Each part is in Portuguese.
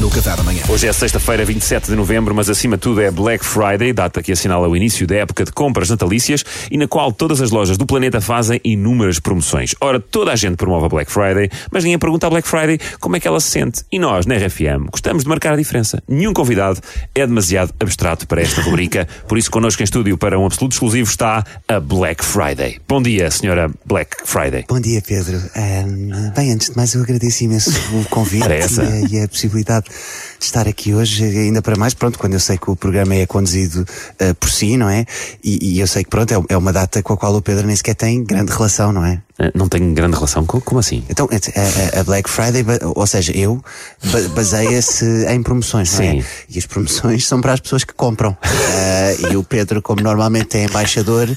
no Café da manhã. Hoje é sexta-feira, 27 de novembro, mas acima de tudo é Black Friday, data que assinala o início da época de compras natalícias e na qual todas as lojas do planeta fazem inúmeras promoções. Ora, toda a gente promove a Black Friday, mas ninguém pergunta à Black Friday como é que ela se sente. E nós, na RFM, gostamos de marcar a diferença. Nenhum convidado é demasiado abstrato para esta rubrica, por isso connosco em estúdio para um absoluto exclusivo está a Black Friday. Bom dia, senhora Black Friday. Bom dia, Pedro. Ahm, bem, antes de mais, eu agradeço imenso o convite Era essa. e, a, e a possibilidade de estar aqui hoje, ainda para mais, pronto, quando eu sei que o programa é conduzido ah, por si, não é? E, e eu sei que, pronto, é, é uma data com a qual o Pedro nem sequer tem grande relação, não é? Eh, Não tenho grande relação com. Como assim? Então, a, a- a Black Friday, ou seja, eu, ba- baseia-se em promoções, não Sim. é? E as promoções são para as pessoas que compram. Ah, e o Pedro, como normalmente é embaixador,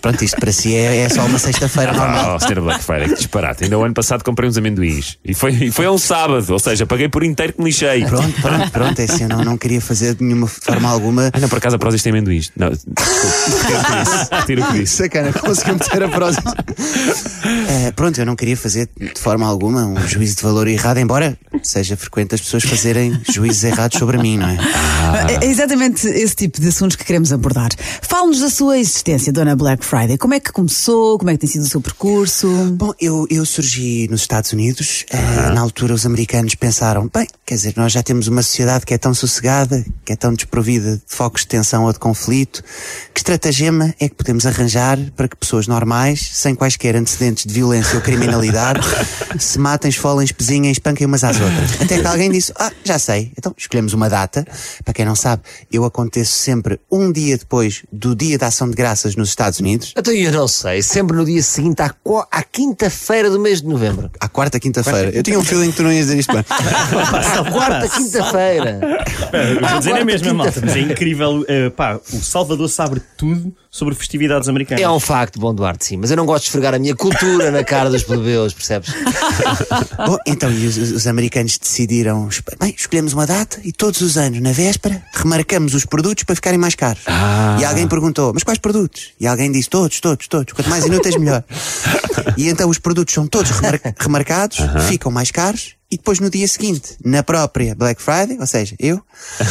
pronto, isto para si é, é só uma sexta-feira normal. Oh, senhora Black Friday, que disparate. Ainda o ano passado comprei uns amendoins. E foi, e foi a um sábado, ou seja, paguei por inteiro que me lixei. Pronto, pronto, pronto, é assim, eu não, não queria fazer de nenhuma forma alguma. Ah, não, por acaso a Prozis tem amendoins. Não, desculpe. Retiro o que disse. Disse. Sacana, conseguiu meter a prosa. Eh, pronto, eu não queria fazer de forma alguma um juízo de valor errado, embora seja frequente as pessoas fazerem juízos errados sobre mim, não é? É exatamente esse tipo de assuntos que queremos abordar. Fale-nos da sua existência, Dona Black Friday. Como é que começou? Como é que tem sido o seu percurso? Bom, eu, eu surgi nos Estados Unidos. eh, na altura, os americanos pensaram: bem, quer dizer, nós já temos uma sociedade que é tão sossegada, que é tão desprovida de focos de tensão ou de conflito. Que estratagema é que podemos arranjar para que pessoas normais, sem quaisquer antecedentes de violência ou criminalidade, se matem, esfolem, espezinhem, espanquem umas às outras? Até que alguém disse: ah, já sei. Então escolhemos uma data. Para quem não sabe, eu aconteço sempre um dia depois do Dia da Ação de Graças nos Estados Unidos. Então eu não sei, sempre no dia seguinte à, à quinta-feira do mês de novembro. À quarta quinta-feira. Eu tinha um feeling que tu não ias dizer isto bem. À quarta quinta-feira. Vou dizer na Quarta, mesma, malta, mas é incrível. eh, pá, o Salvador sabe tudo sobre festividades americanas. É um facto, bom Duarte, sim, mas eu não gosto de esfregar a minha cultura na cara dos plebeus, percebes? Bom, então, e os, os americanos decidiram, bem, escolhemos uma data e todos os anos, na véspera, remarcamos os produtos para ficarem mais caros. E alguém perguntou, mas quais produtos? E alguém disse, todos, todos, todos. Quanto mais inúteis, melhor. e então os produtos são todos remar- remarcados, ficam mais caros. E depois no dia seguinte, na própria Black Friday, ou seja, eu,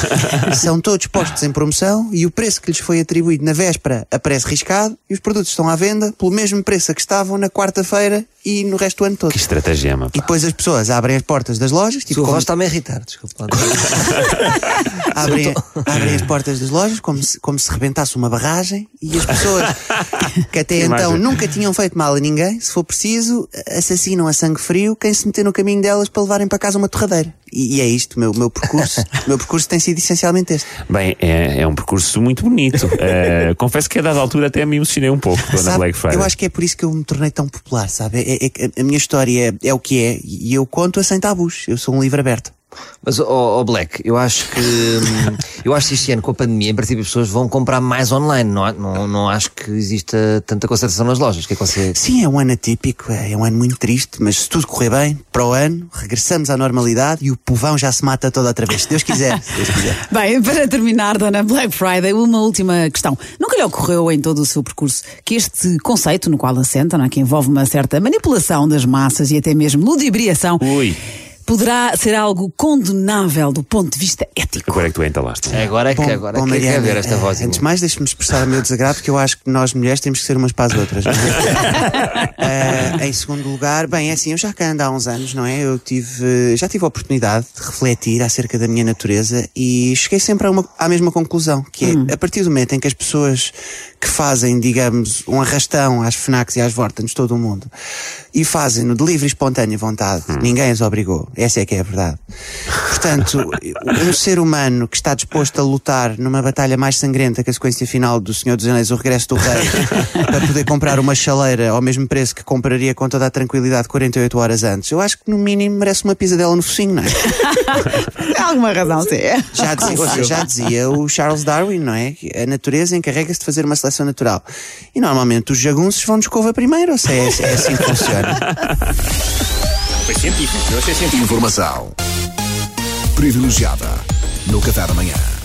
são todos postos em promoção e o preço que lhes foi atribuído na véspera aparece riscado e os produtos estão à venda pelo mesmo preço a que estavam na quarta-feira e no resto do ano todo. Que estratagema. E pá. depois as pessoas abrem as portas das lojas, tipo, Sua como- voz está-me a irritar, desculpa. abrem, abrem as portas das lojas como se, como se rebentasse uma barragem e as pessoas que até então imagem. nunca tinham feito mal a ninguém, se for preciso, assassinam a sangue frio quem se meter no caminho delas para levarem para casa uma torradeira. E, e é isto, o meu, meu percurso. meu percurso tem sido essencialmente este. Bem, é, é um percurso muito bonito. Eh, confesso que a dada altura até me emocionei um pouco a Sabe, Black Friday. eu acho que é por isso que eu me tornei tão popular, sabe? É, é a minha história é, é o que é e eu conto-a sem tabus. Eu sou um livro aberto. Mas, ó ó, Black, eu acho que hum, eu acho que este ano com a pandemia, em princípio, as pessoas vão comprar mais online. Não, não, não acho que exista tanta concentração nas lojas. O que é que você. Sim, é um ano atípico, é um ano muito triste, mas se tudo correr bem, para o ano, regressamos à normalidade e o povão já se mata toda outra vez, se Deus quiser. Se Deus quiser. Bem, para terminar, Dona Black Friday, uma última questão. Nunca lhe ocorreu em todo o seu percurso que este conceito no qual assenta, não é? que envolve uma certa manipulação das massas e até mesmo ludibriação, Ui, poderá ser algo condenável do ponto de vista ético? agora é que tu entalaste. Agora é que Bom, agora bom, é que Mariana, ver esta eh, voz. Antes de mais, deixe-me expressar o meu desagrado, porque eu acho que nós mulheres temos que ser umas para as outras. é? Eh, em segundo lugar, bem, é assim, eu já cá ando há uns anos, não é? Eu tive, já tive a oportunidade de refletir acerca da minha natureza e cheguei sempre a uma, à mesma conclusão, que é, a partir do momento em que as pessoas que fazem, digamos, um arrastão às FNACs e às Vortans de todo o mundo e fazem-no de livre e espontânea vontade, ninguém as obrigou. Essa é que é a verdade. Portanto, um ser humano que está disposto a lutar numa batalha mais sangrenta que a sequência final do Senhor dos Anéis, o Regresso do Rei, para poder comprar uma chaleira ao mesmo preço que compraria com toda a tranquilidade 48 horas antes, eu acho que no mínimo merece uma pisadela no focinho, não é? Tem alguma razão, sim. Já dizia, já dizia o Charles Darwin, não é? A natureza encarrega-se de fazer uma seleção natural. E normalmente os jagunços vão de escova primeiro, ou seja, é, é assim que funciona. Foi científico, eu achei científico. Informação privilegiada no Café da manhã.